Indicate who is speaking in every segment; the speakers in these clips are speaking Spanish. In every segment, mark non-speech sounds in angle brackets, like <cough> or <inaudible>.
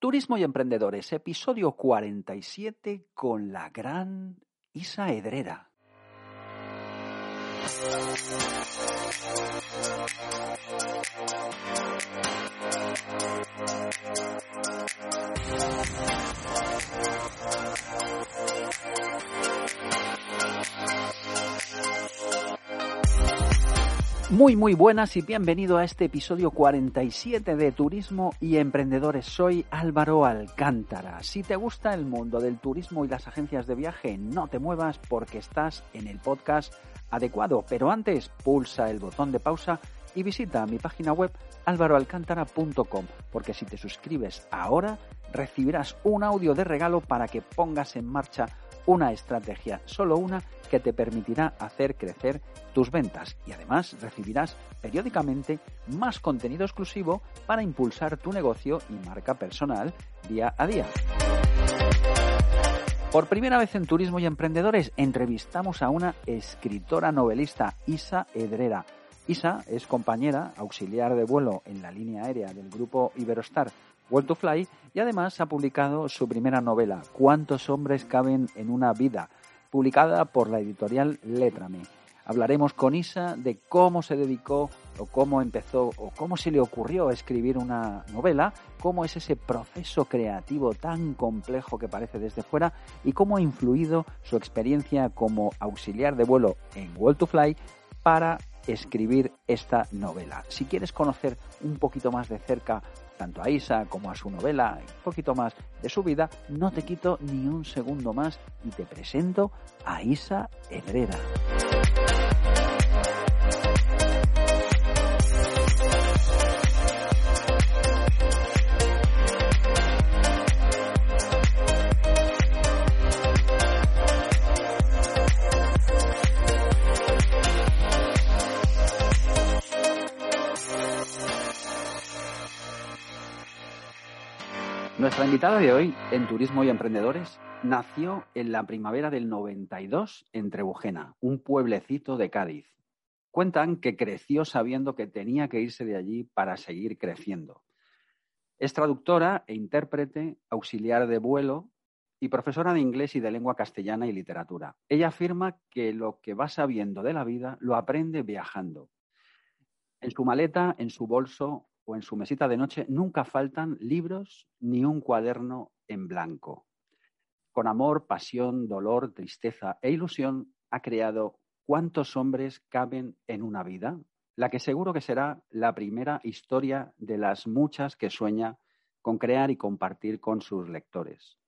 Speaker 1: Turismo y Emprendedores, episodio 47 con la gran Isa Edrera. Muy muy buenas y bienvenido a este episodio 47 de Turismo y Emprendedores. Soy Álvaro Alcántara. Si te gusta el mundo del turismo y las agencias de viaje, no te muevas porque estás en el podcast adecuado. Pero antes, pulsa el botón de pausa y visita mi página web álvaroalcántara.com porque si te suscribes ahora recibirás un audio de regalo para que pongas en marcha una estrategia, solo una, que te permitirá hacer crecer tus ventas y además recibirás periódicamente más contenido exclusivo para impulsar tu negocio y marca personal día a día. Por primera vez en Turismo y Emprendedores entrevistamos a una escritora novelista, Isa Edrera. Isa es compañera auxiliar de vuelo en la línea aérea del grupo Iberostar World to Fly y además ha publicado su primera novela, ¿Cuántos hombres caben en una vida?, publicada por la editorial Letrame. Hablaremos con Isa de cómo se dedicó o cómo empezó o cómo se le ocurrió escribir una novela, cómo es ese proceso creativo tan complejo que parece desde fuera y cómo ha influido su experiencia como auxiliar de vuelo en World to Fly para escribir esta novela. Si quieres conocer un poquito más de cerca tanto a Isa como a su novela, un poquito más de su vida, no te quito ni un segundo más y te presento a Isa Herrera. Invitada de hoy en Turismo y Emprendedores nació en la primavera del 92 en Trebujena, un pueblecito de Cádiz. Cuentan que creció sabiendo que tenía que irse de allí para seguir creciendo. Es traductora e intérprete, auxiliar de vuelo y profesora de inglés y de lengua castellana y literatura. Ella afirma que lo que va sabiendo de la vida lo aprende viajando. En su maleta, en su bolso, o en su mesita de noche nunca faltan libros ni un cuaderno en blanco. Con amor, pasión, dolor, tristeza e ilusión ha creado ¿Cuántos hombres caben en una vida? La que seguro que será la primera historia de las muchas que sueña con crear y compartir con sus lectores.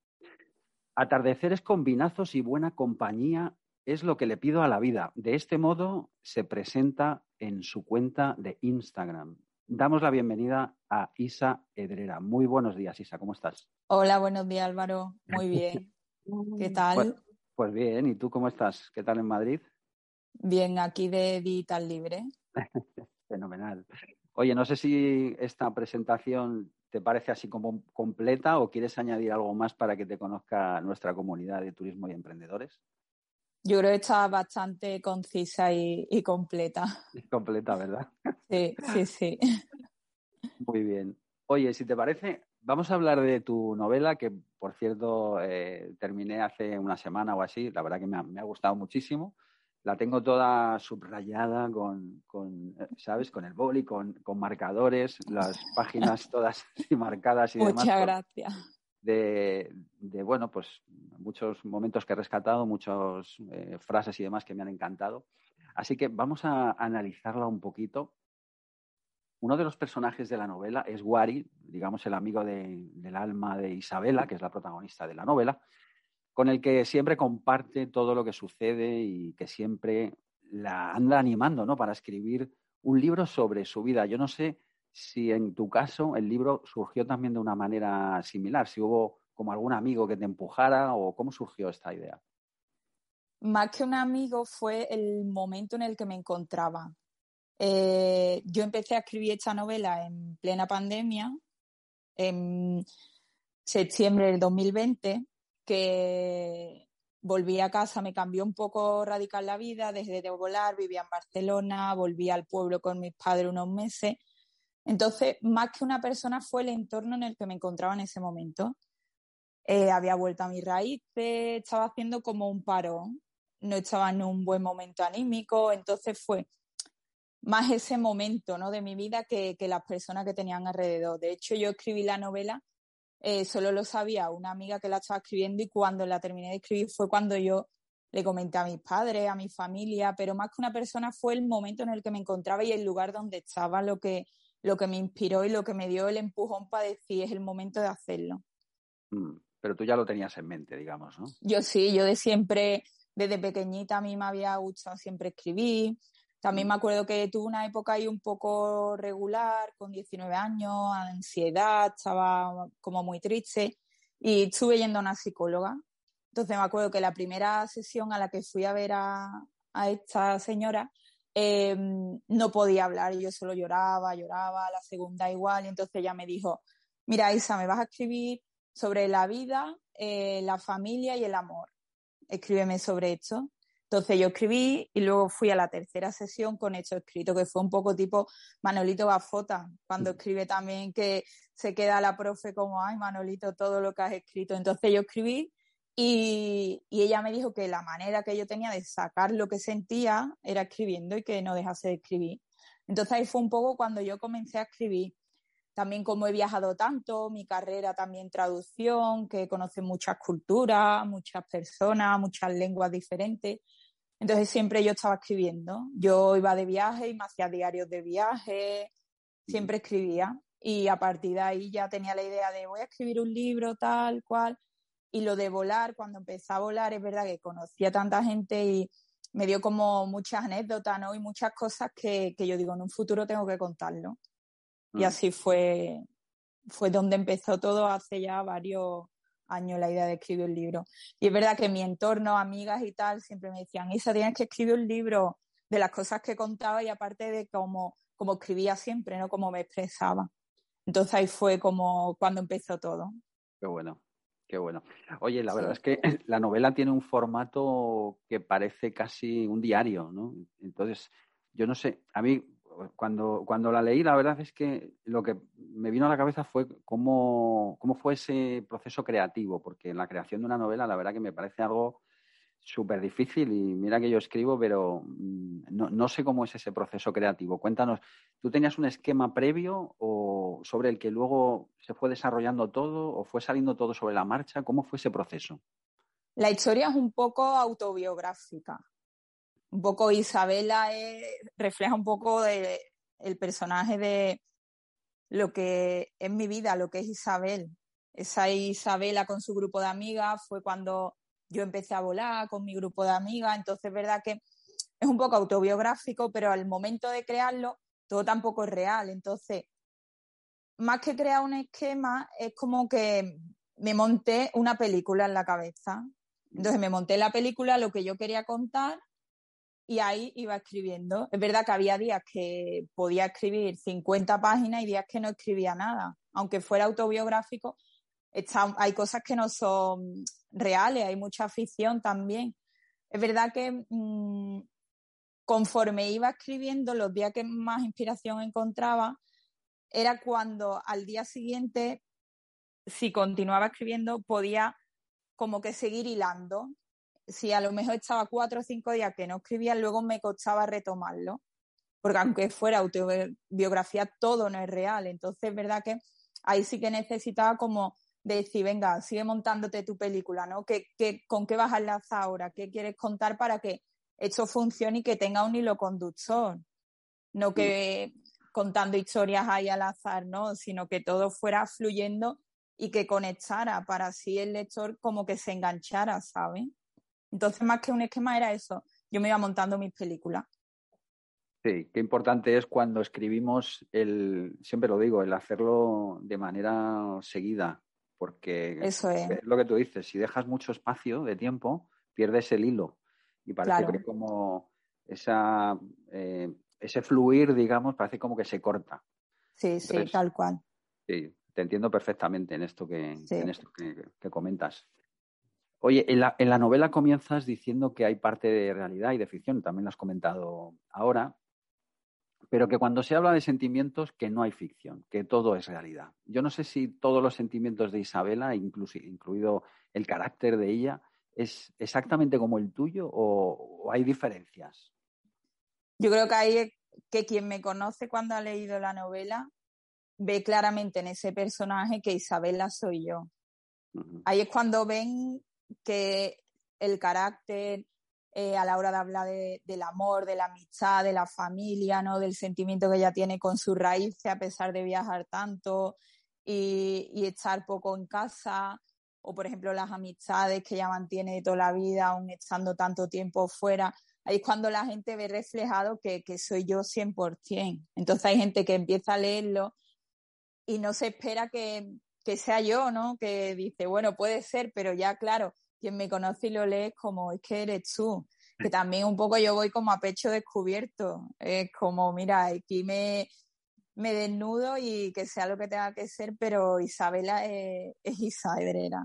Speaker 1: Atardeceres con vinazos y buena compañía es lo que le pido a la vida. De este modo se presenta en su cuenta de Instagram, damos la bienvenida a Isa Edrera. Muy buenos días, Isa, ¿cómo estás?
Speaker 2: Hola, buenos días, Álvaro. Muy <laughs> bien. ¿Qué tal?
Speaker 1: Pues, pues, bien, ¿y tú cómo estás? ¿Qué tal en Madrid?
Speaker 2: Bien, aquí de Digital Libre. <laughs>
Speaker 1: Fenomenal. Oye, no sé si esta presentación te parece así como completa o quieres añadir algo más para que te conozca nuestra comunidad de turismo y emprendedores.
Speaker 2: Yo creo que está bastante concisa y, completa. <laughs>
Speaker 1: completa, ¿verdad?
Speaker 2: Sí, sí, sí.
Speaker 1: Muy bien. Oye, si te parece, vamos a hablar de tu novela, que por cierto eh, terminé hace una semana o así. La verdad que me ha, gustado muchísimo. La tengo toda subrayada con, ¿sabes? Con el boli, con, con marcadores, las <laughs> páginas todas marcadas y
Speaker 2: Muchas
Speaker 1: demás.
Speaker 2: Muchas gracias
Speaker 1: de, bueno, pues muchos momentos que he rescatado, muchas eh, frases y demás que me han encantado. Así que vamos a analizarla un poquito. Uno de los personajes de la novela es Wari, digamos el amigo del alma de Isabela, que es la protagonista de la novela, con el que siempre comparte todo lo que sucede y que siempre la anda animando ¿no? para escribir un libro sobre su vida. Yo no sé si en tu caso el libro surgió también de una manera similar, si hubo como algún amigo que te empujara o cómo surgió esta idea.
Speaker 2: Más que un amigo fue el momento en el que me encontraba. Eh, yo empecé a escribir esta novela en plena pandemia, en septiembre del 2020, que volví a casa, me cambió un poco radical la vida, desde de volar, vivía en Barcelona, volví al pueblo con mis padres unos meses. Entonces, más que una persona, fue el entorno en el que me encontraba en ese momento. Eh, había vuelto a mis raíces, estaba haciendo como un parón, no estaba en un buen momento anímico, entonces fue más ese momento ¿no? de mi vida que, que las personas que tenían alrededor. De hecho, yo escribí la novela eh, solo lo sabía una amiga que la estaba escribiendo y cuando la terminé de escribir fue cuando yo le comenté a mis padres, a mi familia, pero más que una persona fue el momento en el que me encontraba y el lugar donde estaba lo que, lo que me inspiró y lo que me dio el empujón para decir es el momento de hacerlo.
Speaker 1: Mm, pero tú ya lo tenías en mente, digamos, ¿no?
Speaker 2: Yo sí, yo de siempre, desde pequeñita a mí me había gustado siempre escribir, también me acuerdo que tuve una época ahí un poco regular, con 19 años, ansiedad, estaba como muy triste y estuve yendo a una psicóloga. Entonces me acuerdo que la primera sesión a la que fui a ver a, esta señora em, no podía hablar, yo solo lloraba, lloraba, la segunda igual, y entonces ella me dijo, mira Isa, me vas a escribir sobre la vida, eh, la familia y el amor. Escríbeme sobre esto. Entonces yo escribí y luego fui a la tercera sesión con hecho escrito, que fue un poco tipo Manolito Bafota, cuando escribe también que se queda la profe como, ay Manolito, todo lo que has escrito. Entonces yo escribí y, y, ella me dijo que la manera que yo tenía de sacar lo que sentía era escribiendo y que no dejase de escribir. Entonces ahí fue un poco cuando yo comencé a escribir. También como he viajado tanto, mi carrera también traducción, que conoce muchas culturas, muchas personas, muchas lenguas diferentes. Entonces siempre yo estaba escribiendo. Yo iba de viaje y me hacía diarios de viaje, siempre escribía. Y a partir de ahí ya tenía la idea de voy a escribir un libro tal cual. Y lo de volar, cuando empecé a volar, es verdad que conocí a tanta gente y me dio como muchas anécdotas, ¿no? Y muchas cosas que, que yo digo, en un futuro tengo que contarlo. Y mm. así fue, fue donde empezó todo hace ya varios, años la idea de escribir un libro. Y es verdad que mi entorno, amigas y tal, siempre me decían, Isa, tienes que escribir un libro de las cosas que contaba y aparte de cómo, cómo escribía siempre, ¿no? Cómo me expresaba. Entonces ahí fue como cuando empezó todo.
Speaker 1: Qué bueno, qué bueno. Oye, la verdad es que <laughs> la novela tiene un formato que parece casi un diario, ¿no? Entonces, yo no sé, a mí cuando, cuando la leí, la verdad es que lo que me vino a la cabeza fue cómo, cómo fue ese proceso creativo, porque la creación de una novela, la verdad que me parece algo súper difícil y mira que yo escribo, pero mm, no, no, sé cómo es ese proceso creativo. Cuéntanos, ¿tú tenías un esquema previo o sobre el que luego se fue desarrollando todo o fue saliendo todo sobre la marcha? ¿Cómo fue ese proceso?
Speaker 2: La historia es un poco autobiográfica un poco Isabela refleja un poco el personaje de lo que es mi vida, lo que es Isabel. Esa Isabela con su grupo de amigas fue cuando yo empecé a volar con mi grupo de amigas, entonces es verdad que es un poco autobiográfico, pero al momento de crearlo todo tampoco es real. Entonces, más que crear un esquema, es como que me monté una película en la cabeza. Entonces me monté la película, lo que yo quería contar, y ahí iba escribiendo. Es verdad que había días que podía escribir 50 páginas y días que no escribía nada. Aunque fuera autobiográfico, hay cosas que no son reales, hay mucha ficción también. Es verdad que mm, conforme iba escribiendo, los días que más inspiración encontraba, era cuando al día siguiente, si continuaba escribiendo, podía como que seguir hilando si a lo mejor estaba cuatro o cinco días que no escribía, luego me costaba retomarlo. Porque aunque fuera autobiografía, todo no es real. Entonces, es verdad que ahí sí que necesitaba como decir, venga, sigue montándote tu película, ¿no? ¿Qué, con qué vas a enlazar ahora? ¿Qué quieres contar para que esto funcione y que tenga un hilo conductor? No que contando historias ahí al azar, ¿no? Sino que todo fuera fluyendo y que conectara para así el lector como que se enganchara, ¿sabes? Entonces, más que un esquema era eso. Yo me iba montando mis películas.
Speaker 1: Sí, qué importante es cuando escribimos el, siempre lo digo, el hacerlo de manera seguida, porque
Speaker 2: Eso es.
Speaker 1: lo que tú dices, si dejas mucho espacio de tiempo, pierdes el hilo y parece
Speaker 2: Claro.
Speaker 1: que como esa, eh, ese fluir, digamos, parece como que se corta.
Speaker 2: Sí, sí, tal cual.
Speaker 1: Sí, te entiendo perfectamente en esto que,
Speaker 2: Sí.
Speaker 1: en esto que, que comentas. Oye, en la, en la novela comienzas diciendo que hay parte de realidad y de ficción, también lo has comentado ahora, pero que cuando se habla de sentimientos, que no hay ficción, que todo es realidad. Yo no sé si todos los sentimientos de Isabela, incluso, incluido el carácter de ella, es exactamente como el tuyo o, o hay diferencias.
Speaker 2: Yo creo que ahí que quien me conoce cuando ha leído la novela ve claramente en ese personaje que Isabela soy yo. Ahí es cuando ven que el carácter eh, a la hora de hablar de- del amor, de la amistad, de la familia, ¿no? Del sentimiento que ella tiene con sus raíces a pesar de viajar tanto y, y estar poco en casa, o por ejemplo las amistades que ella mantiene toda la vida, aún estando tanto tiempo fuera. Ahí es cuando la gente ve reflejado que, que soy yo 100%. Entonces hay gente que empieza a leerlo y no se espera que, que sea yo, ¿no? Que dice, bueno, puede ser, pero ya, claro, quien me conoce y lo lee es como, es que eres tú. Que también un poco yo voy como a pecho descubierto. Es como, mira, aquí me, me desnudo y que sea lo que tenga que ser, pero Isabela es, es Isa Herrera.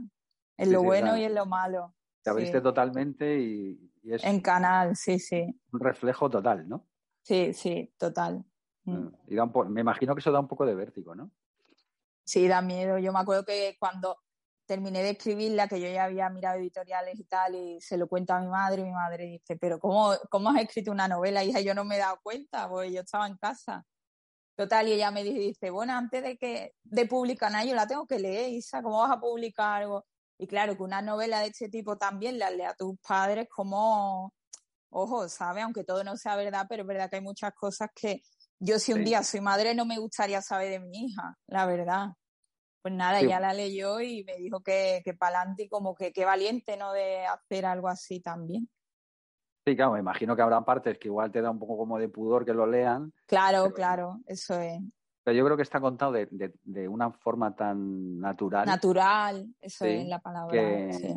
Speaker 2: En lo
Speaker 1: sí,
Speaker 2: bueno
Speaker 1: claro.
Speaker 2: y en lo malo.
Speaker 1: Te
Speaker 2: Sí.
Speaker 1: abriste totalmente y, y es
Speaker 2: En canal, sí, sí.
Speaker 1: un reflejo total, ¿no?
Speaker 2: Sí, sí, total. Mm.
Speaker 1: Y da un po- me imagino que eso da un poco de vértigo, ¿no?
Speaker 2: Sí, da miedo. Yo me acuerdo que cuando terminé de escribirla, que yo ya había mirado editoriales y tal, y se lo cuento a mi madre, y mi madre dice, pero ¿cómo, cómo has escrito una novela, hija? Yo no me he dado cuenta, porque yo estaba en casa. Total, y ella me dice, bueno, antes de que de publicar nada, yo la tengo que leer, Isa, ¿cómo vas a publicar algo? Y claro, que una novela de este tipo también la lea a tus padres como, ojo, ¿sabes? Aunque todo no sea verdad, pero es verdad que hay muchas cosas que yo si un
Speaker 1: Sí.
Speaker 2: día soy madre no me gustaría saber de mi hija, la verdad. Pues nada,
Speaker 1: Sí.
Speaker 2: ella la leyó y me dijo que, que para adelante y como que qué valiente, ¿no? De hacer algo así también.
Speaker 1: Sí, claro, me imagino que habrá partes que igual te da un poco como de pudor que lo lean,
Speaker 2: Claro,
Speaker 1: Pero-
Speaker 2: claro, eso es.
Speaker 1: pero yo creo que está contado de, de- de una forma tan natural
Speaker 2: Natural, eso
Speaker 1: Sí,
Speaker 2: es la palabra.
Speaker 1: que,
Speaker 2: sí.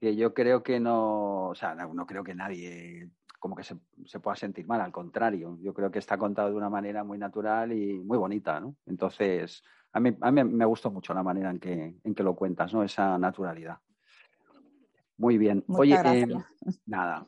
Speaker 1: que yo creo que no, o sea, no, no creo que nadie como que se, se pueda sentir mal, al contrario, yo creo que está contado de una manera muy natural y muy bonita, ¿no? Entonces, a mí, a mí me gustó mucho la manera en que, en que lo cuentas, ¿no? Esa naturalidad. Muy bien.
Speaker 2: Muchas
Speaker 1: Oye, eh, nada.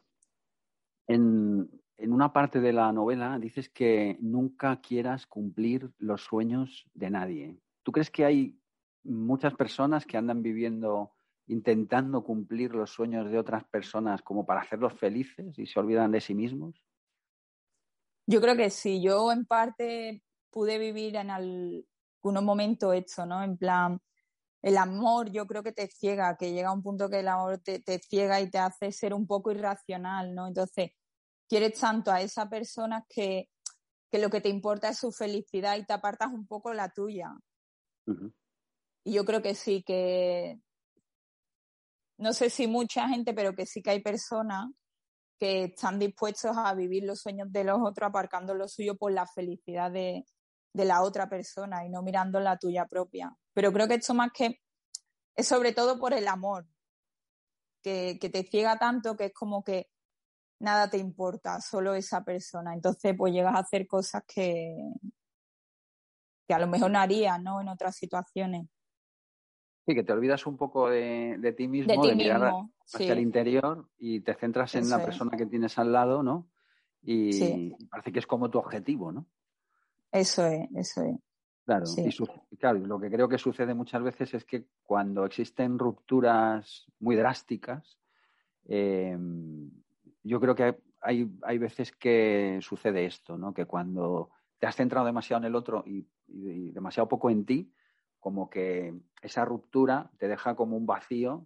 Speaker 1: En, en una parte de la novela dices que nunca quieras cumplir los sueños de nadie. ¿Tú crees que hay muchas personas que andan viviendo intentando cumplir los sueños de otras personas como para hacerlos felices y se olvidan de sí mismos?
Speaker 2: Yo creo que sí, yo en parte pude vivir en algunos momentos esto, ¿no? En plan, el amor yo creo que te ciega, que llega un punto que el amor te, te ciega y te hace ser un poco irracional, ¿no? Entonces, quieres tanto a esa persona que, que lo que te importa es su felicidad y te apartas un poco la tuya. Y yo creo que sí, que no sé si mucha gente, pero que sí que hay personas que están dispuestos a vivir los sueños de los otros aparcando lo suyo por la felicidad de, de la otra persona y no mirando la tuya propia. Pero creo que esto más que es sobre todo por el amor, que, que te ciega tanto que es como que nada te importa, solo esa persona. Entonces, pues llegas a hacer cosas que, que a lo mejor no harías, ¿no? En otras situaciones.
Speaker 1: Sí, que te olvidas un poco de, de ti mismo,
Speaker 2: De ti
Speaker 1: mirar
Speaker 2: mismo,
Speaker 1: hacia
Speaker 2: sí.
Speaker 1: el interior y te centras en
Speaker 2: Eso
Speaker 1: la
Speaker 2: es.
Speaker 1: persona que tienes al lado, ¿no? Y,
Speaker 2: Sí.
Speaker 1: y parece que es como tu objetivo, ¿no?
Speaker 2: Eso es, eso es.
Speaker 1: Claro,
Speaker 2: Sí.
Speaker 1: y su- claro, lo que creo que sucede muchas veces es que cuando existen rupturas muy drásticas, eh, yo creo que hay, hay veces que sucede esto, ¿no? Que cuando te has centrado demasiado en el otro y, y demasiado poco en ti, como que esa ruptura te deja como un vacío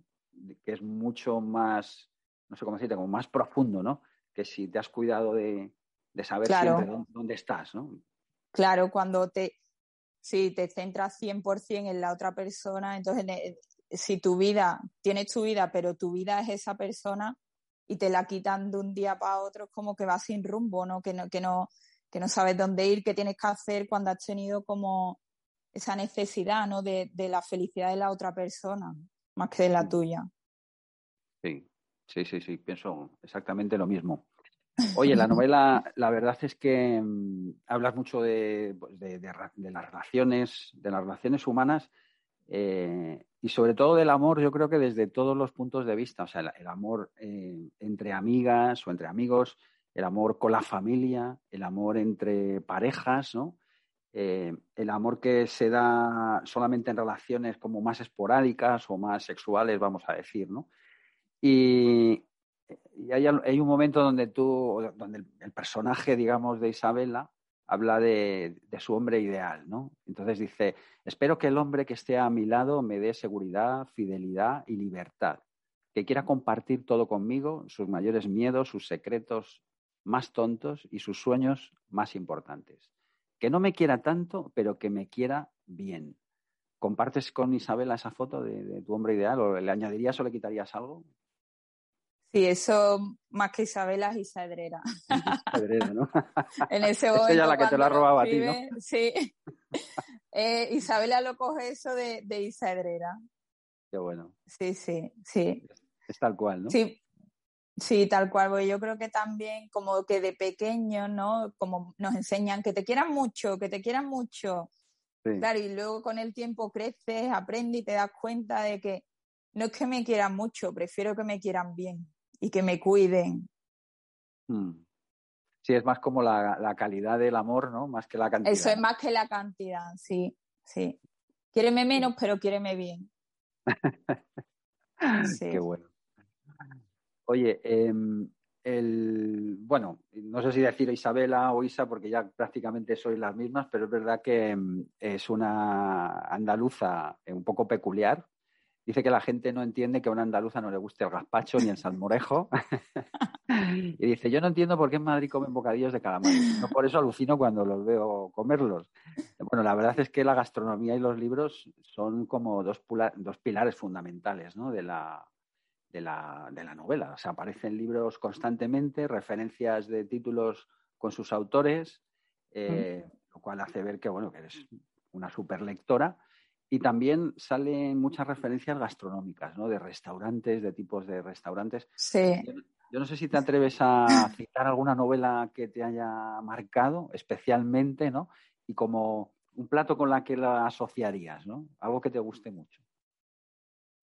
Speaker 1: que es mucho más, no sé cómo decirte, como más profundo, ¿no? Que si te has cuidado de, de saber
Speaker 2: Claro.
Speaker 1: siempre dónde, dónde estás, ¿no?
Speaker 2: Claro, cuando te, si te centras 100% en la otra persona, entonces eh, si tu vida, tienes tu vida, pero tu vida es esa persona, y te la quitan de un día para otro, es como que vas sin rumbo, ¿no? Que no, que no, que no sabes dónde ir, qué tienes que hacer cuando has tenido como esa necesidad, ¿no? De, de la felicidad de la otra persona, más que de la tuya.
Speaker 1: Sí, sí, sí, sí, pienso exactamente lo mismo. Oye, la <laughs> novela, la verdad es que mm, hablas mucho de, pues, de, de, las relaciones, de las relaciones humanas eh, y sobre todo del amor, yo creo que desde todos los puntos de vista, o sea, el, amor eh, entre amigas o entre amigos, el amor con la familia, el amor entre parejas, ¿no? Eh, el amor que se da solamente en relaciones como más esporádicas o más sexuales, vamos a decir, ¿no? Y, hay, un momento donde tú, donde el, personaje, digamos, de Isabela habla de, su hombre ideal, ¿no? Entonces dice, espero que el hombre que esté a mi lado me dé seguridad, fidelidad y libertad, que quiera compartir todo conmigo, sus mayores miedos, sus secretos más tontos y sus sueños más importantes. Que no me quiera tanto, pero que me quiera bien. ¿Compartes con Isabela esa foto de, de tu hombre ideal o le añadirías o le quitarías algo?
Speaker 2: Sí, eso más que Isabela es Isadrera. <laughs>
Speaker 1: Isadrera, ¿no? <laughs>
Speaker 2: en ese momento.
Speaker 1: Es ella la que te la robaba a ti, ¿no?
Speaker 2: Sí. <laughs> Eh, Isabela lo coge eso de, de Isadrera.
Speaker 1: Qué bueno.
Speaker 2: Sí, sí, sí.
Speaker 1: Es tal cual, ¿no?
Speaker 2: Sí, sí, tal cual. Porque yo creo que también, como que de pequeño, ¿no? Como nos enseñan que te quieran mucho, que te quieran mucho. Sí. Claro, y luego con el tiempo creces, aprendes y te das cuenta de que no es que me quieran mucho, prefiero que me quieran bien y que me cuiden.
Speaker 1: Hmm. Sí, es más como la, calidad del amor, ¿no? Más que la cantidad.
Speaker 2: Eso es más que la cantidad, sí, sí. Quiéreme menos, pero quiéreme bien. <laughs>
Speaker 1: Qué bueno. Oye, em, el, bueno, no sé si decir Isabela o Isa, porque ya prácticamente sois las mismas, pero es verdad que em, es una andaluza un poco peculiar, Dice que la gente no entiende que a una andaluza no le guste el gazpacho ni el salmorejo. <laughs> y dice, yo no entiendo por qué en Madrid comen bocadillos de calamar. No por eso alucino cuando los veo comerlos. Bueno, la verdad es que la gastronomía y los libros son como dos, dos pilares fundamentales ¿no? de, la, de, la, de la novela. O sea, aparecen libros constantemente, referencias de títulos con sus autores, eh, lo cual hace ver que, bueno, que eres una super lectora y también salen muchas referencias gastronómicas, ¿no? De restaurantes, de tipos de restaurantes.
Speaker 2: Sí.
Speaker 1: Yo, no sé si te atreves a citar alguna novela que te haya marcado especialmente, ¿no? Y como un plato con la que la asociarías, ¿no? Algo que te guste mucho.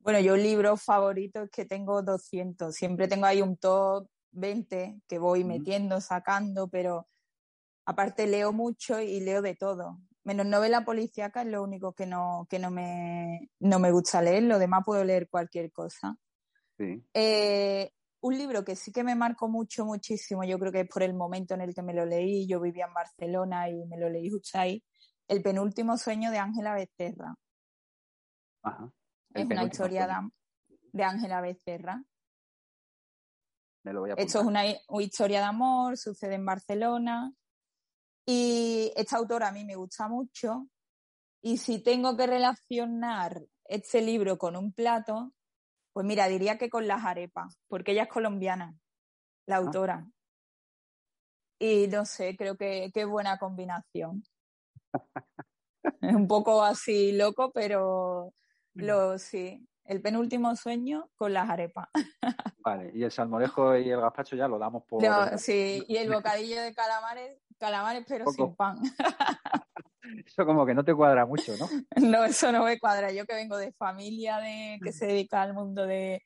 Speaker 2: Bueno, yo libros favoritos que tengo 200. Siempre tengo ahí un top 20 que voy metiendo, sacando, pero aparte leo mucho y leo de todo. Menos novela policíaca es lo único que no, que no me, no me gusta leer, lo demás puedo leer cualquier cosa. Eh, un libro que sí que me marcó mucho, muchísimo, yo creo que es por el momento en el que me lo leí, yo vivía en Barcelona y me lo leí justo ahí, El penúltimo sueño de Ángela Becerra. Es una historia de Ángela Becerra. Esto es una historia de amor, sucede en Barcelona y esta autora a mí me gusta mucho. Y si tengo que relacionar este libro con un plato, pues mira, diría que con las arepas, porque ella es colombiana, la ah. autora. Y no sé, creo que qué buena combinación. <laughs> es un poco así loco, pero. Lo sí. El penúltimo sueño con las arepas. <laughs>
Speaker 1: vale, y el salmorejo y el gazpacho ya lo damos por.
Speaker 2: sí, y el <laughs> bocadillo de calamares calamares pero sin pan. <laughs>
Speaker 1: Eso como que no te cuadra mucho, ¿no?
Speaker 2: No, eso no me cuadra. Yo que vengo de familia de que se dedica al mundo de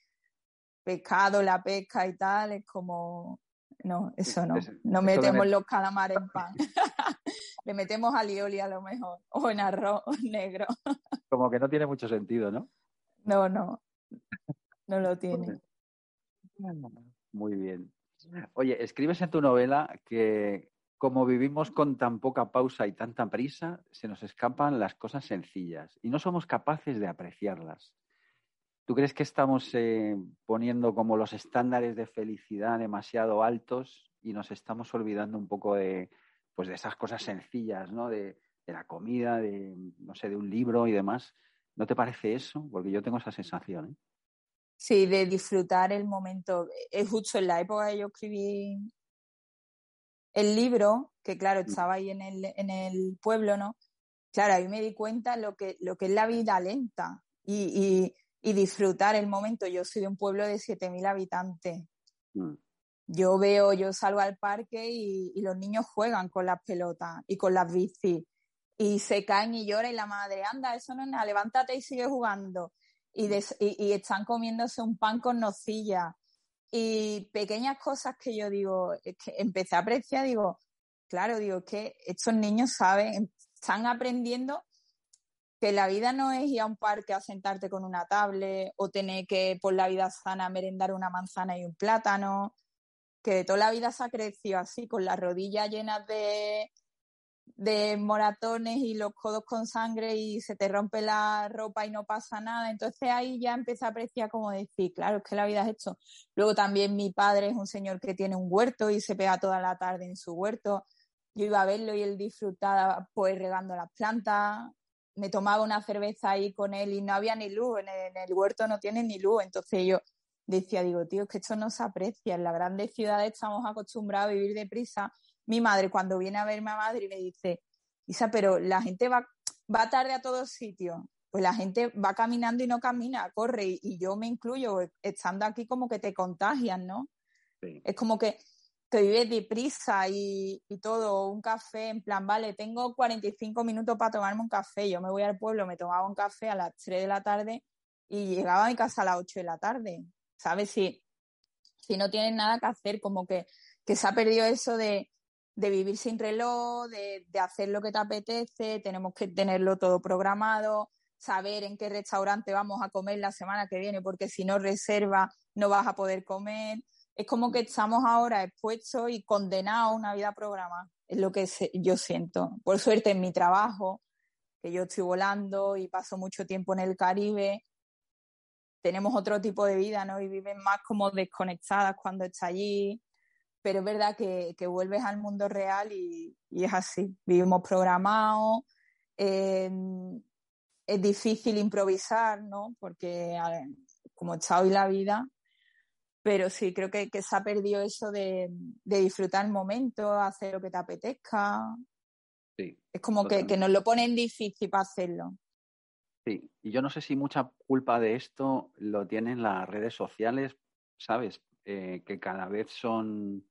Speaker 2: pescado, la pesca y tal, es como no, eso no. no metemos los calamares en <laughs> pan. <laughs> Le metemos alioli a lo mejor o en arroz <laughs> negro.
Speaker 1: Como que no tiene mucho sentido, ¿no?
Speaker 2: No, no. No lo tiene.
Speaker 1: Muy bien. Oye, escribes en tu novela que como vivimos con tan poca pausa y tanta prisa, se nos escapan las cosas sencillas y no somos capaces de apreciarlas. ¿Tú crees que estamos eh, poniendo como los estándares de felicidad demasiado altos y nos estamos olvidando un poco de, pues de esas cosas sencillas, ¿no? De, de la comida, de, no sé, de un libro y demás. ¿No te parece eso? Porque yo tengo esa sensación. ¿eh?
Speaker 2: Sí, de disfrutar el momento. Es justo en la época que yo escribí el libro, que claro, mm. estaba ahí en el, en el pueblo, ¿no? Claro, ahí me di cuenta lo que, lo que es la vida lenta y, y, disfrutar el momento. Yo soy de un pueblo de 7.000 habitantes. Mm. Yo veo, yo salgo al parque y, y, los niños juegan con las pelotas y con las bicis y se caen y lloran y la madre, anda, eso no es nada, levántate y sigue jugando. Y, y, están comiéndose un pan con nocilla. Y pequeñas cosas que yo digo, que empecé a apreciar, digo, claro, digo, que estos niños saben, están aprendiendo que la vida no es ir a un parque a sentarte con una tablet o tener que por la vida sana merendar una manzana y un plátano, que de toda la vida se ha crecido así, con las rodillas llenas de, de moratones y los codos con sangre y se te rompe la ropa y no pasa nada. Entonces ahí ya empecé a apreciar como decir, claro, es que la vida es esto. Luego también mi padre es un señor que tiene un huerto y se pega toda la tarde en su huerto. Yo iba a verlo y él disfrutaba pues regando las plantas. Me tomaba una cerveza ahí con él y no había ni luz, en el, en el huerto no tiene ni luz. Entonces yo decía, digo, tío, es que esto no se aprecia. En las grandes ciudades estamos acostumbrados a vivir deprisa mi madre cuando viene a verme a Madrid me dice, Isa, pero la gente va, va tarde a todos sitios. Pues la gente va caminando y no camina, corre. Y, yo me incluyo, estando aquí como que te contagian, ¿no? Es como que te vives deprisa y, y todo, un café, en plan, vale, tengo 45 minutos para tomarme un café. Yo me voy al pueblo, me tomaba un café a las 3 de la tarde y llegaba a mi casa a las 8 de la tarde. ¿Sabes? Si, si no tienes nada que hacer, como que, que se ha perdido eso de, de vivir sin reloj, de, hacer lo que te apetece, tenemos que tenerlo todo programado, saber en qué restaurante vamos a comer la semana que viene, porque si no reserva no vas a poder comer. Es como que estamos ahora expuestos y condenados a una vida programada, es lo que yo siento. Por suerte en mi trabajo, que yo estoy volando y paso mucho tiempo en el Caribe, tenemos otro tipo de vida, ¿no? Y viven más como desconectadas cuando está allí, pero es verdad que, vuelves al mundo real y, es así. Vivimos programados, es difícil improvisar, ¿no? Porque como está hoy la vida, pero sí, creo que, se ha perdido eso de, disfrutar el momento, hacer lo que te apetezca. Sí, es como que, que, nos lo ponen difícil para hacerlo.
Speaker 1: Sí, y yo no sé si mucha culpa de esto lo tienen las redes sociales, ¿sabes? Eh, que cada vez son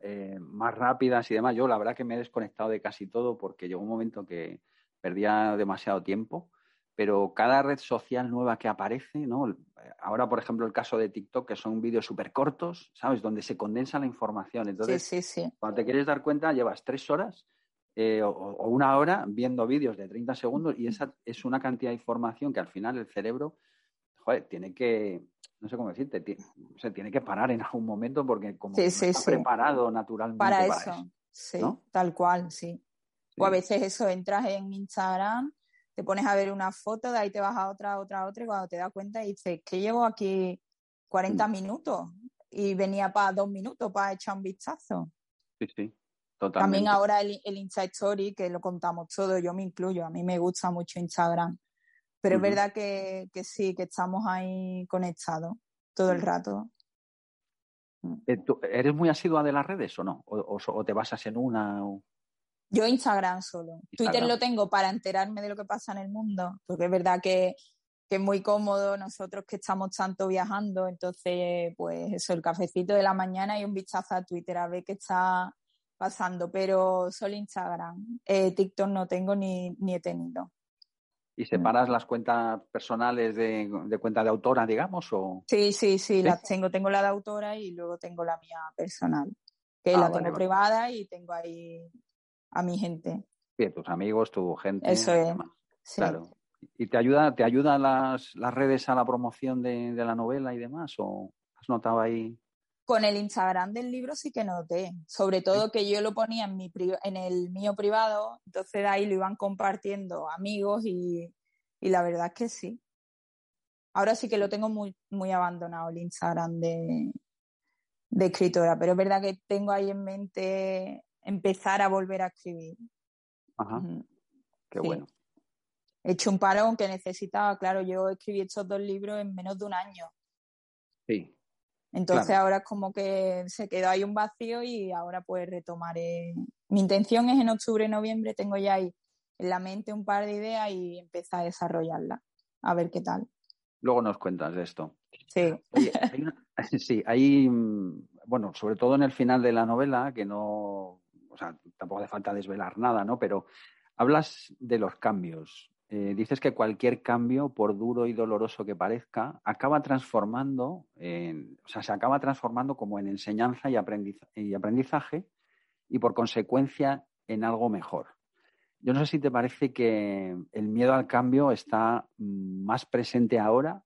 Speaker 1: eh, más rápidas y demás. Yo la verdad que me he desconectado de casi todo porque llegó un momento que perdía demasiado tiempo, pero cada red social nueva que aparece, ¿no? Ahora, por ejemplo, el caso de TikTok, que son vídeos súper cortos, ¿sabes? Donde se condensa la información. Entonces, cuando te quieres dar cuenta, llevas tres horas eh, o, o, una hora viendo vídeos de 30 segundos y esa es una cantidad de información que al final el cerebro, joder, tiene que, no sé cómo decirte, se tiene que parar en algún momento porque como está preparado naturalmente
Speaker 2: para, eso. Sí, tal cual, sí. O a veces eso, entras en Instagram, te pones a ver una foto, de ahí te vas a otra, otra, otra, y cuando te das cuenta dices, que llevo aquí 40 mm. minutos y venía para dos minutos para echar un vistazo.
Speaker 1: Sí, sí.
Speaker 2: Totalmente. También ahora el, el Insta Story, que lo contamos todo, yo me incluyo, a mí me gusta mucho Instagram. Pero es verdad que, sí, que estamos ahí conectados todo el rato.
Speaker 1: Mm. Eh, ¿Eres muy asidua de las redes o no? ¿O, te basas en una?
Speaker 2: Yo Instagram solo. Twitter lo tengo para enterarme de lo que pasa en el mundo, porque es verdad que, es muy cómodo nosotros que estamos tanto viajando, entonces pues eso, el cafecito de la mañana y un vistazo a Twitter a ver qué está pasando, pero solo Instagram. Eh, TikTok no tengo ni, ni he tenido.
Speaker 1: ¿Y separas las cuentas personales de, cuenta de autora, digamos? O...
Speaker 2: Sí, sí, sí, las tengo. Tengo la de autora y luego tengo la mía personal, que ah, la tengo privada y tengo ahí a mi gente.
Speaker 1: Sí, tus amigos, tu gente.
Speaker 2: Eso es.
Speaker 1: Claro. ¿Y te ayuda, te ayudan las, las redes a la promoción de, de, la novela y demás? ¿O has notado ahí?
Speaker 2: Con el Instagram del libro sí que noté, sobre todo que yo lo ponía en, mi en el mío privado, entonces de ahí lo iban compartiendo amigos y, la verdad es que sí. Ahora sí que lo tengo muy, muy abandonado el Instagram de, de escritora, pero es verdad que tengo ahí en mente empezar a volver a escribir.
Speaker 1: Ajá. Qué bueno.
Speaker 2: He hecho un parón que necesitaba, claro, yo escribí estos dos libros en menos de un año
Speaker 1: Sí.
Speaker 2: Entonces ahora es como que se quedó ahí un vacío y ahora pues retomaré. Mi intención es en octubre, noviembre, tengo ya ahí en la mente un par de ideas y empezar a desarrollarla, a ver qué tal.
Speaker 1: Luego nos cuentas de esto.
Speaker 2: Sí. <laughs>
Speaker 1: sí, hay, mm, bueno, sobre todo en el final de la novela, que no, o sea, tampoco hace falta desvelar nada, ¿no? Pero hablas de los cambios. Eh, dices que cualquier cambio, por duro y doloroso que parezca, acaba transformando, o sea, se acaba transformando como en enseñanza y aprendizaje y por consecuencia en algo mejor. Yo no sé si te parece que el miedo al cambio está más presente ahora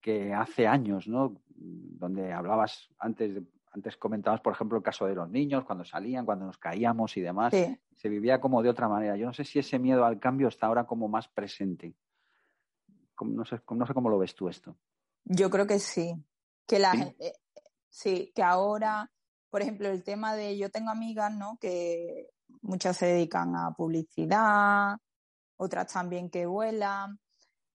Speaker 1: que hace años, ¿no? Donde hablabas antes, antes comentabas, por ejemplo, el caso de los niños, cuando salían, cuando nos caíamos y demás, se vivía como de otra manera. Yo no sé si ese miedo al cambio está ahora como más presente. No sé, no sé cómo lo ves tú esto.
Speaker 2: Yo creo que sí. Que la eh, sí, que ahora, por ejemplo, el tema de yo tengo amigas, ¿no? Que muchas se dedican a publicidad, otras también que vuelan.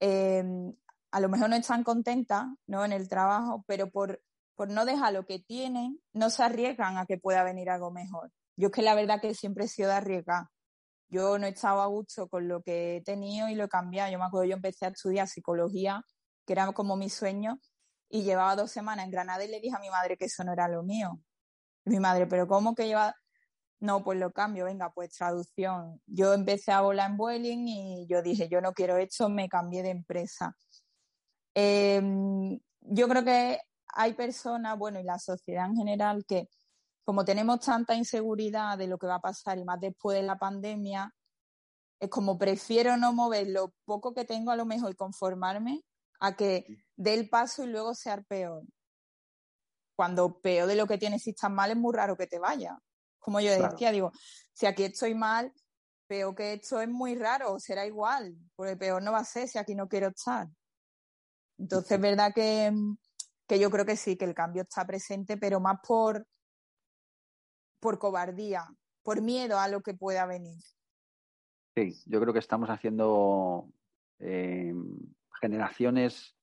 Speaker 2: Em, a lo mejor no están contentas ¿no? en el trabajo, pero por, por no dejar lo que tienen, no se arriesgan a que pueda venir algo mejor. Yo es que la verdad que siempre he sido de arriesgar. Yo no he estado a gusto con lo que he tenido y lo he cambiado. Yo me acuerdo, yo empecé a estudiar psicología, que era como mi sueño, y llevaba dos semanas en Granada y le dije a mi madre que eso no era lo mío. mi madre, pero ¿cómo que lleva no, pues lo cambio, venga, pues traducción. Yo empecé a volar en Vueling y yo dije, yo no quiero esto, me cambié de empresa. Em, yo creo que hay personas, bueno, y la sociedad en general, que como tenemos tanta inseguridad de lo que va a pasar y más después de la pandemia, es como prefiero no mover lo poco que tengo a lo mejor y conformarme a que dé el paso y luego sea peor. Cuando peor de lo que tienes si estás mal es muy raro que te vaya. Como yo decía, digo, si aquí estoy mal, veo que esto es muy raro, será igual, porque peor no va a ser si aquí no quiero estar. Entonces, es verdad que, que yo creo que sí, que el cambio está presente, pero más por, por cobardía, por miedo a lo que pueda venir.
Speaker 1: Sí, yo creo que estamos haciendo eh, generaciones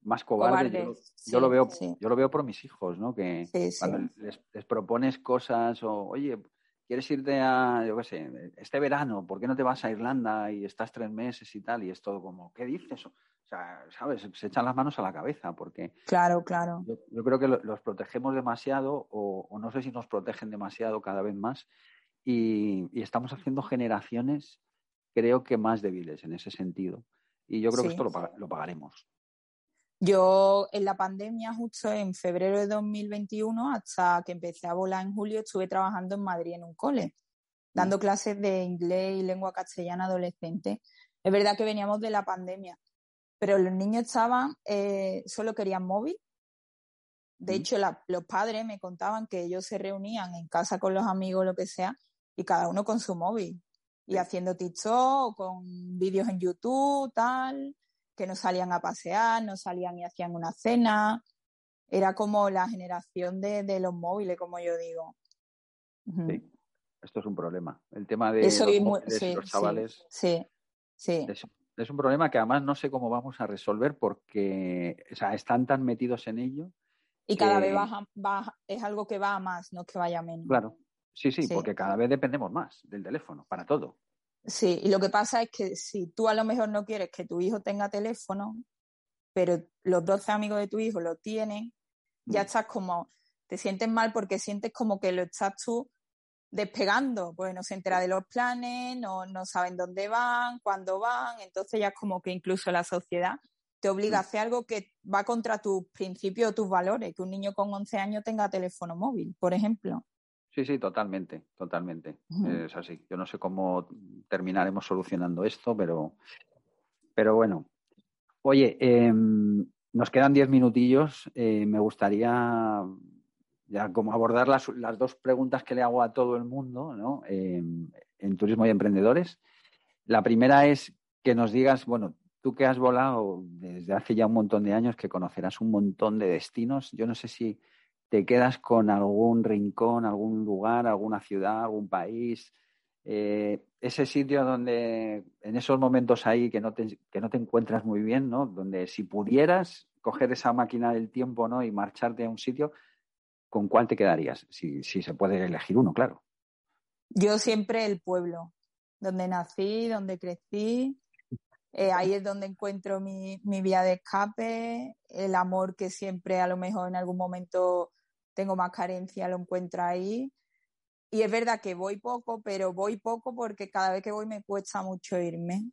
Speaker 1: más cobardes. yo, lo veo, yo lo veo por mis hijos, ¿no? Que cuando les, propones cosas o, oye, ¿quieres irte a, yo qué sé, este verano, ¿por qué no te vas a Irlanda y estás tres meses y tal? Y es todo como, ¿qué dices? O sea, ¿sabes? Se echan las manos a la cabeza porque...
Speaker 2: Claro, claro.
Speaker 1: Yo, creo que los protegemos demasiado o, no sé si nos protegen demasiado cada vez más y, estamos haciendo generaciones, creo que más débiles en ese sentido. Y yo creo que esto lo, lo pagaremos.
Speaker 2: Yo en la pandemia, justo en febrero de 2021, hasta que empecé a volar en julio, estuve trabajando en Madrid en un cole, dando mm. clases de inglés y lengua castellana adolescente. Es verdad que veníamos de la pandemia, pero los niños estaban, eh, solo querían móvil. De hecho, los padres me contaban que ellos se reunían en casa con los amigos, lo que sea, y cada uno con su móvil. Y haciendo TikTok, con vídeos en YouTube, tal que no salían a pasear, no salían y hacían una cena. Era como la generación de, los móviles, como yo digo.
Speaker 1: Sí, esto es un problema. El tema de los, chavales.
Speaker 2: Sí, sí.
Speaker 1: Es, un problema que además no sé cómo vamos a resolver porque están tan metidos en ello.
Speaker 2: Y cada vez baja, es algo que va a más, no que vaya menos.
Speaker 1: Claro, sí, sí, porque cada vez dependemos más del teléfono, para todo.
Speaker 2: Sí, y lo que pasa es que si tú a lo mejor no quieres que tu hijo tenga teléfono, pero los 12 amigos de tu hijo lo tienen, ya mm. estás como, te sientes mal porque sientes como que lo estás tú despegando, pues no se entera de los planes, no, no saben dónde van, cuándo van, entonces ya es como que incluso la sociedad te obliga a mm. hacer algo que va contra tus principios o tus valores, que un niño con 11 años tenga teléfono móvil, por ejemplo.
Speaker 1: Sí, sí, totalmente, totalmente. Es así. Yo no sé cómo terminaremos solucionando esto, pero, pero bueno. Oye, em, nos quedan diez minutillos. Eh, me gustaría ya como abordar las, las, dos preguntas que le hago a todo el mundo ¿no? Em, en turismo y emprendedores. La primera es que nos digas, bueno, tú que has volado desde hace ya un montón de años, que conocerás un montón de destinos. Yo no sé si te quedas con algún rincón, algún lugar, alguna ciudad, algún país, eh, ese sitio donde en esos momentos ahí que no, te, que no te encuentras muy bien, ¿no? Donde si pudieras coger esa máquina del tiempo, ¿no? Y marcharte a un sitio, ¿con cuál te quedarías? Si, si se puede elegir uno, claro.
Speaker 2: Yo siempre el pueblo, donde nací, donde crecí. Eh, ahí es donde encuentro mi, mi vía de escape, el amor que siempre a lo mejor en algún momento tengo más carencia, lo encuentro ahí. Y es verdad que voy poco, pero voy poco porque cada vez que voy me cuesta mucho irme.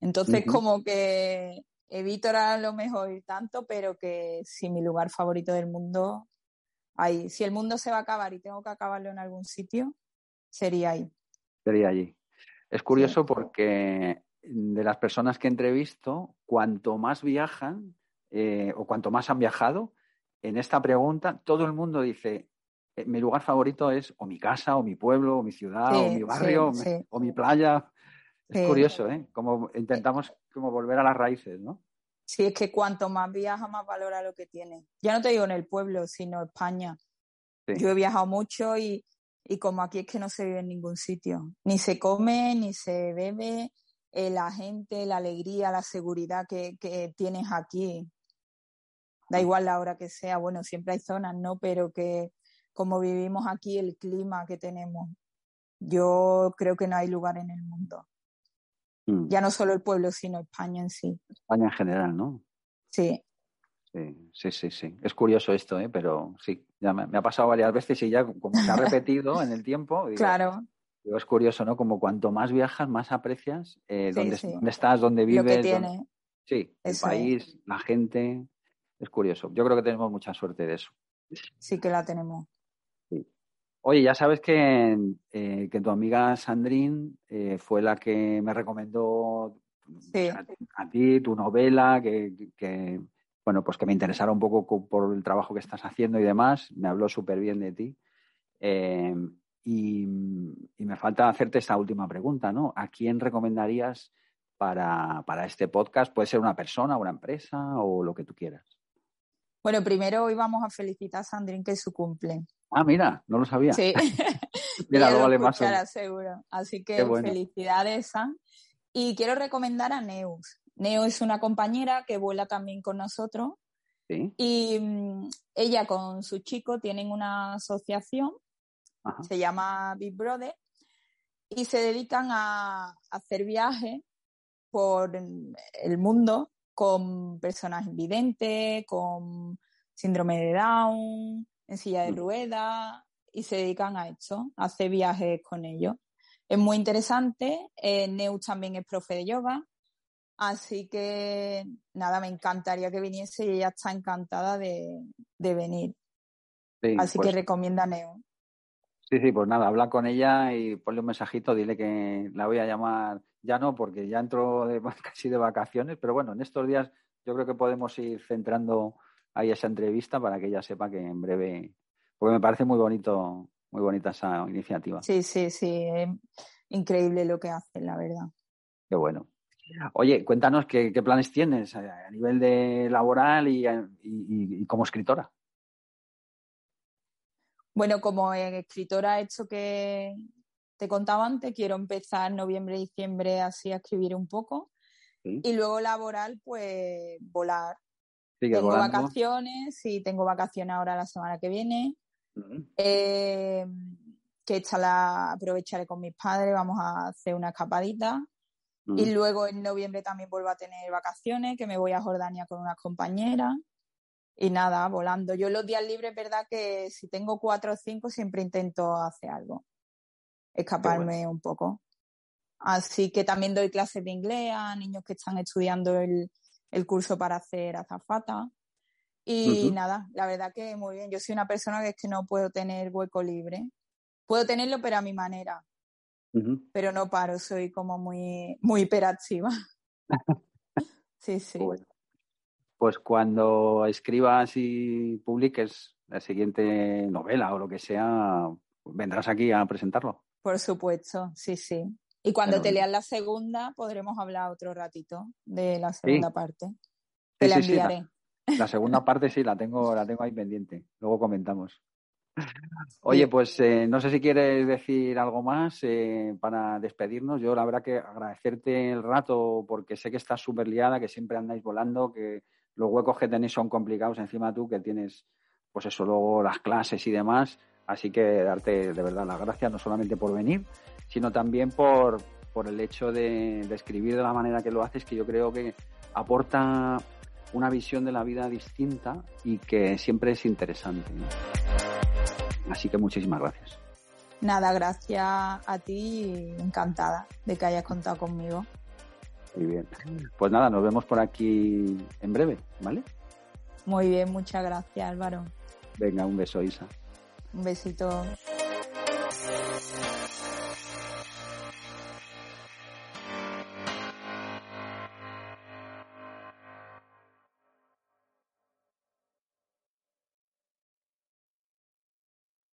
Speaker 2: Entonces, como que evito a lo mejor ir tanto, pero que si mi lugar favorito del mundo, ahí. Si el mundo se va a acabar y tengo que acabarlo en algún sitio, sería ahí.
Speaker 1: Sería allí. Es curioso porque de las personas que entrevisto, cuanto más viajan eh, o cuanto más han viajado, en esta pregunta todo el mundo dice, eh, mi lugar favorito es o mi casa, o mi pueblo, o mi ciudad, o mi barrio, o, mi, playa. Es curioso, ¿eh? Como intentamos como volver a las raíces, ¿no?
Speaker 2: Sí, es que cuanto más viaja, más valora lo que tiene. Ya no te digo en el pueblo, sino España. Yo he viajado mucho y, y, como aquí es que no se vive en ningún sitio. Ni se come, ni se bebe. Eh, la gente, la alegría, la seguridad que, que tienes aquí. Da igual la hora que sea. Bueno, siempre hay zonas, ¿no? Pero que como vivimos aquí, el clima que tenemos, yo creo que no hay lugar en el mundo. Mm. Ya no solo el pueblo, sino España en sí.
Speaker 1: España en general, ¿no?
Speaker 2: Sí.
Speaker 1: Sí, sí, sí, Es curioso esto, ¿eh? pero sí, ya me, ha pasado varias veces y ya como se ha <laughs> repetido en el tiempo.
Speaker 2: claro.
Speaker 1: es curioso, ¿no? Como cuanto más viajas, más aprecias eh, dónde, estás, dónde vives. Lo
Speaker 2: que tiene.
Speaker 1: Sí, el país, la gente. Es curioso. Yo creo que tenemos mucha suerte de eso.
Speaker 2: Sí que la tenemos.
Speaker 1: Oye, ya sabes que, eh, que tu amiga Sandrine eh, fue la que me recomendó a, ti tu novela, que, bueno, pues que me interesara un poco por el trabajo que estás haciendo y demás. Me habló súper bien de ti. Eh, y, me falta hacerte esta última pregunta, ¿no? ¿A quién recomendarías para, para este podcast? Puede ser una persona, una empresa o lo que tú quieras.
Speaker 2: Bueno, primero hoy vamos a felicitar a Sandrine que es su cumple.
Speaker 1: Ah, mira, no lo sabía.
Speaker 2: Sí. <laughs> mira, lo vale más. seguro. Así que felicidades, Sam. Y quiero recomendar a Neus. Neus es una compañera que vuela también con nosotros. ¿Sí? Y mm, ella con su chico tienen una asociación, se llama Big Brother, y se dedican a hacer viajes por el mundo con personas invidentes, con síndrome de Down, en silla de mm. ruedas y se dedican a esto, a hacer viajes con ellos. Es muy interesante. Eh, Neus también es profe de yoga. Así que nada, me encantaría que viniese y ella está encantada de, venir. así que pues recomienda a Neus.
Speaker 1: Sí, sí, pues nada, habla con ella y ponle un mensajito, dile que la voy a llamar, ya no, porque ya entro de, <laughs> casi de vacaciones, pero bueno, en estos días yo creo que podemos ir centrando ahí esa entrevista para que ella sepa que en breve, porque me parece muy bonito, muy bonita esa iniciativa.
Speaker 2: Sí, sí, sí, increíble lo que hacen, la verdad.
Speaker 1: Qué bueno. Oye, cuéntanos qué, planes tienes a nivel de laboral y, como escritora.
Speaker 2: Bueno, como escritora, hecho que te contaba antes, quiero empezar noviembre, diciembre así a escribir un poco. Y luego laboral, pues volar, tengo vacaciones, y tengo vacaciones ahora la semana que viene. Eh, que esta la aprovecharé con mis padres, vamos a hacer una escapadita. Y luego en noviembre también vuelvo a tener vacaciones, que me voy a Jordania con unas compañeras. Y nada, volando. Yo los días libres, verdad que si tengo cuatro o cinco, siempre intento hacer algo. Escaparme un poco. Así que también doy clases de inglés a niños que están estudiando el, el curso para hacer azafata. Y nada, la verdad que muy bien. Yo soy una persona que es que no puedo tener hueco libre. Puedo tenerlo, pero a mi manera. Pero no paro, soy como muy, muy hiperactiva. <laughs> sí, sí.
Speaker 1: Pues cuando escribas y publiques la siguiente novela o lo que sea, vendrás aquí a presentarlo.
Speaker 2: Por supuesto, sí, sí. Y cuando te leas la segunda, podremos hablar otro ratito de la segunda parte. Te la enviaré.
Speaker 1: la, segunda <laughs> parte sí, la tengo, la tengo ahí pendiente. Luego comentamos. Oye, pues eh, no sé si quieres decir algo más eh, para despedirnos. Yo la verdad que agradecerte el rato porque sé que estás súper liada, que siempre andáis volando, que los huecos que tenéis son complicados, encima tú que tienes, pues eso, luego las clases y demás. Así que darte de verdad las gracias, no solamente por venir, sino también por, por el hecho de, de escribir de la manera que lo haces, que yo creo que aporta una visión de la vida distinta y que siempre es interesante. Así que muchísimas gracias.
Speaker 2: Nada, gracias a ti encantada de que hayas contado conmigo.
Speaker 1: Muy bien. Pues nada, nos vemos por aquí en breve, ¿vale?
Speaker 2: Muy bien, muchas gracias Álvaro.
Speaker 1: Venga, un beso Isa.
Speaker 2: Un besito.